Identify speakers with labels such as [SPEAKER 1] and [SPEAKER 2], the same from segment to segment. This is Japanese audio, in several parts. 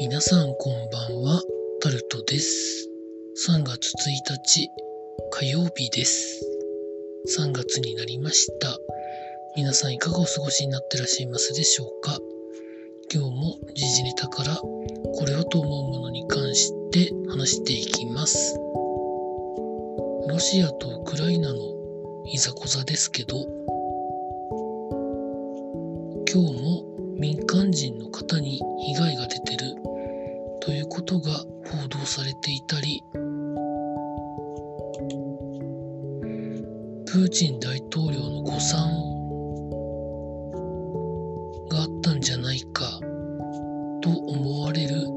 [SPEAKER 1] 皆さんこんばんは、タルトです。3月1日火曜日です。3月になりました。皆さんいかがお過ごしになってらっしゃいますでしょうか？今日も時事ネタからこれをと思うものに関して話していきます。ロシアとウクライナのいざこざですけど、今日も民間人の方に被害が出ことが報道されていたり、プーチン大統領の誤算があったんじゃないかと思われる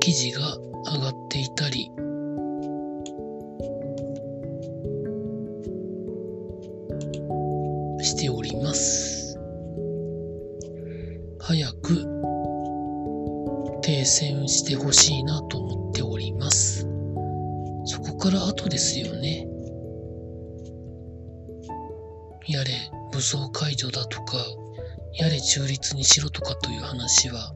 [SPEAKER 1] 記事が上がっていたり、しております。早く停戦してほしいなと思っております。そこから後ですよね。やれ武装解除だとか、やれ中立にしろとかという話は、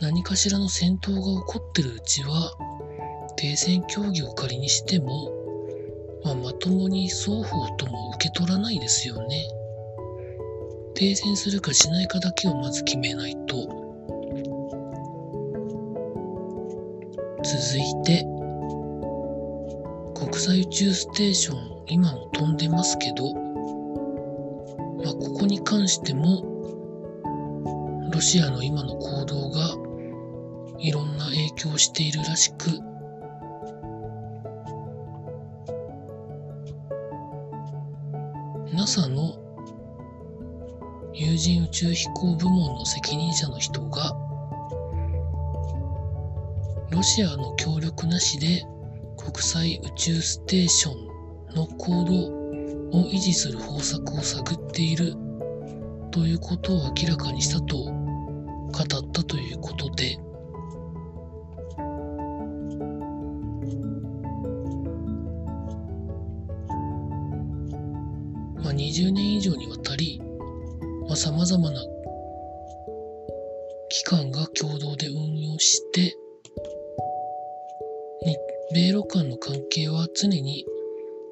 [SPEAKER 1] 何かしらの戦闘が起こってるうちは、停戦協議を仮にしても、まあ、まともに双方とも受け取らないですよね。停戦するかしないかだけをまず決めないと。続いて、国際宇宙ステーション、今も飛んでますけど、まあ、ここに関しても、ロシアの今の行動がいろんな影響をしているらしく、NASA の有人宇宙飛行部門の責任者の人が、ロシアの協力なしで国際宇宙ステーションの行動を維持する方策を探っているということを明らかにしたと語ったということで、まあ、20年以上にわたり、まあ、様々な機関が共同で運用して、日米ロ間の関係は常に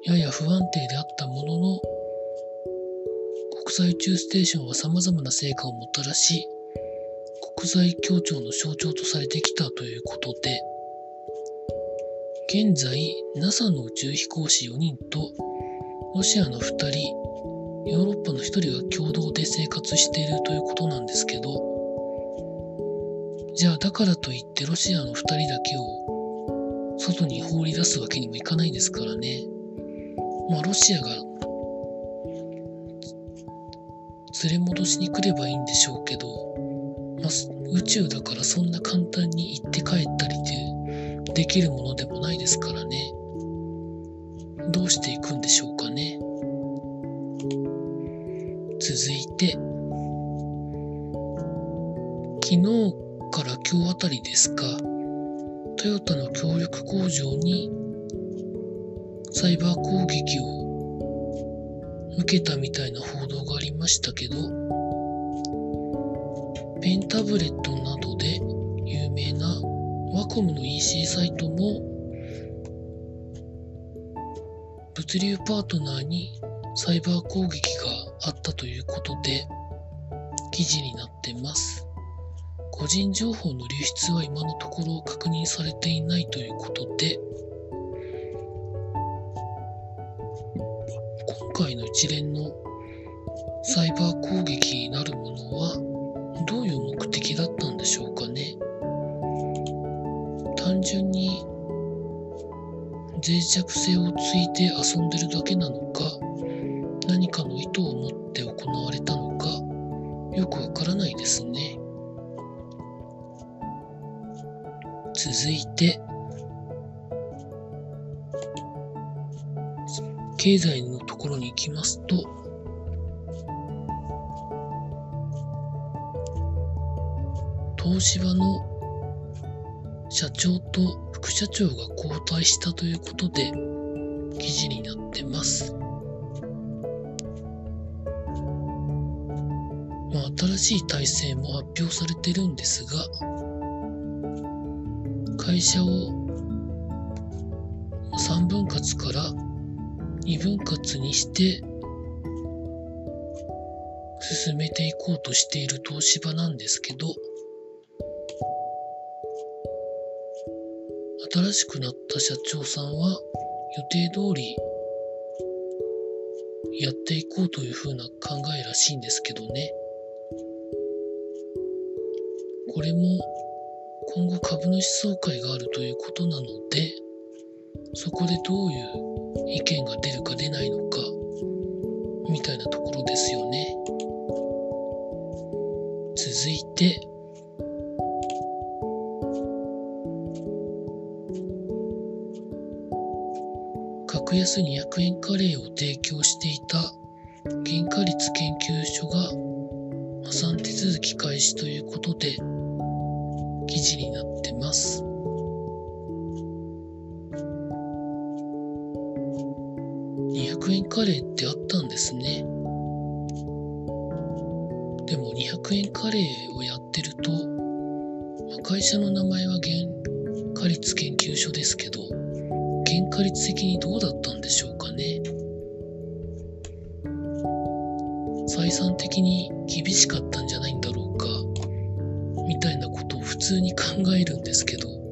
[SPEAKER 1] やや不安定であったものの、国際宇宙ステーションは様々な成果をもたらし、国際協調の象徴とされてきたということで、現在 NASA の宇宙飛行士4人とロシアの2人、ヨーロッパの1人が共同で生活しているということなんですけど、じゃあだからといってロシアの2人だけを外に放り出すわけにもいかないですからね。まあロシアが連れ戻しに来ればいいんでしょうけど、まあ、宇宙だからそんな簡単に行って帰ったりでできるものでもないですからね。どうしていくんでしょうかね。続いて、昨日から今日あたりですか、トヨタの協力工場にサイバー攻撃を受けたみたいな報道がありましたけど、ペンタブレットなどで有名なワコムの EC サイトも物流パートナーにサイバー攻撃があったということで記事になってます。個人情報の流出は今のところ確認されていないということで今回の一連のサイバー攻撃になるものはどういう目的だったんでしょうかね単純に脆弱性をついて遊んでるだけなのか経済のところに行きますと東芝の社長と副社長が交代したということで記事になってます。まあ、新しい体制も発表されてるんですが、会社を3分割から2分割にして進めていこうとしている東芝なんですけど、新しくなった社長さんは予定通りやっていこうというふうな考えらしいんですけどね。これも今後株主総会があるということなので、そこでどういう意見が出るか出ないのか、みたいなところですよね。続いて、格安200円カレーを提供していた原価率研究所が破産手続き開始ということで記事になってます。カレーってあったんですね。でも200円カレーをやってると、会社の名前は原価率研究所ですけど、原価率的にどうだったんでしょうかね。採算的に厳しかったんじゃないんだろうか、みたいなことを普通に考えるんですけど、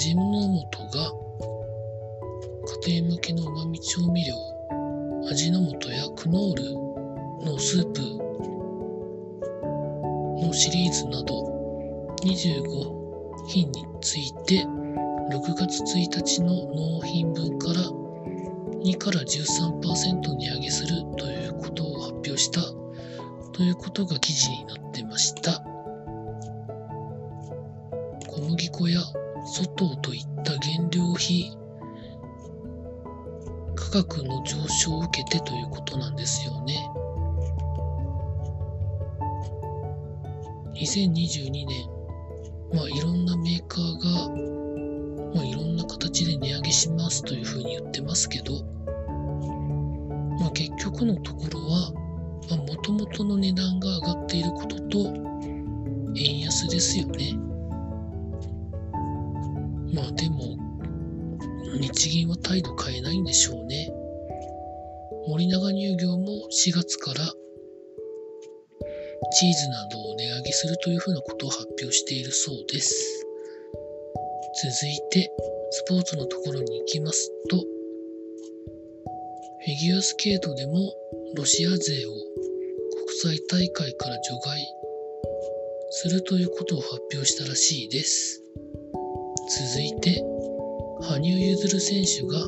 [SPEAKER 1] 味の素が家庭向けの旨味調味料味の素やクノールのスープのシリーズなど25品について6月1日の納品分から2から13%値上げするということを発表したということが記事になってました。小麦粉や粗糖といった原料費価格の上昇を受けてということなんですよね。2022年、まあいろんなメーカーが、まあいろんな形で値上げしますというふうに言ってますけど、まあ結局のところは、まあ元々の値段が上がっていることと、円安ですよね。まあでも、日銀は態度変えないんでしょうね。森永乳業も4月からチーズなどを値上げするというふうなことを発表しているそうです。続いて、スポーツのところに行きますと、フィギュアスケートでもロシア勢を国際大会から除外するということを発表したらしいです。続いて、羽生結弦選手が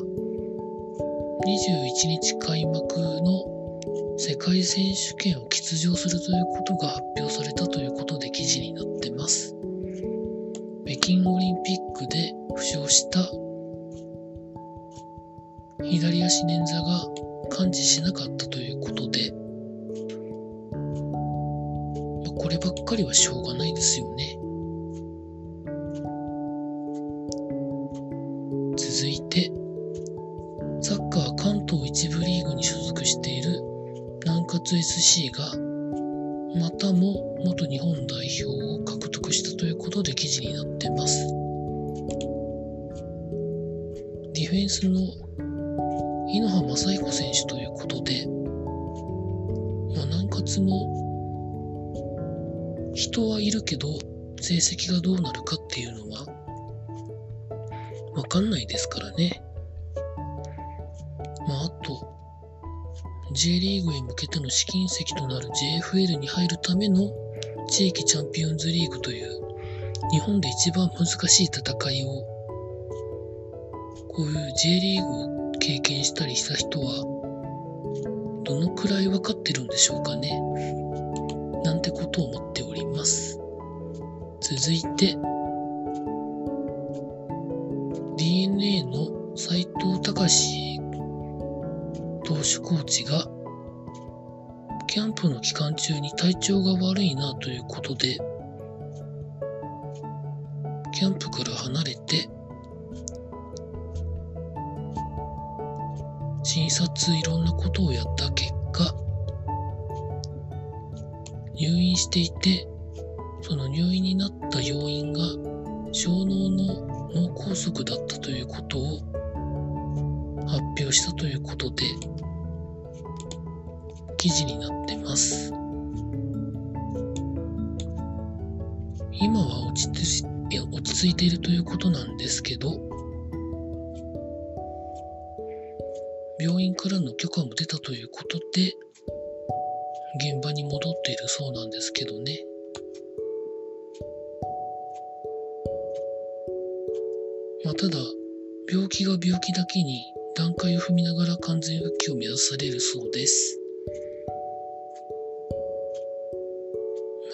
[SPEAKER 1] 21日開幕の世界選手権を欠場するということが発表されたということで記事になってます。北京オリンピックで負傷した左足捻挫が完治しなかったということで、こればっかりはしょうがないですよね。南葛 SC が、またも元日本代表を獲得したということで記事になってます。ディフェンスの井ノ原正彦選手ということで、まあ、南葛も人はいるけど成績がどうなるかっていうのはわかんないですからね。J リーグへ向けての試金石となる JFL に入るための地域チャンピオンズリーグという日本で一番難しい戦いをこういう J リーグを経験したりした人はどのくらい分かってるんでしょうかね。なんてことを思っております。続いて体調が悪いなということで、キャンプから離れて、診察いろんなことをやった結果、入院していて、その入院になった要因が小脳の脳梗塞だったということを発表したということで、記事になってます。今は落ち着落ち着いているということなんですけど、病院からの許可も出たということで、現場に戻っているそうなんですけどね。まあ、ただ、病気が病気だけに段階を踏みながら完全復帰を目指されるそうです。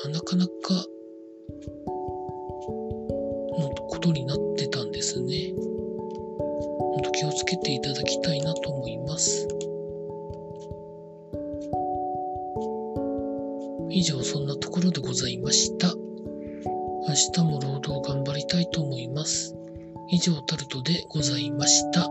[SPEAKER 1] まあ、なかなかことになってたんですね。本当気をつけていただきたいなと思います。以上そんなところでございました。明日も労働頑張りたいと思います。以上タルトでございました。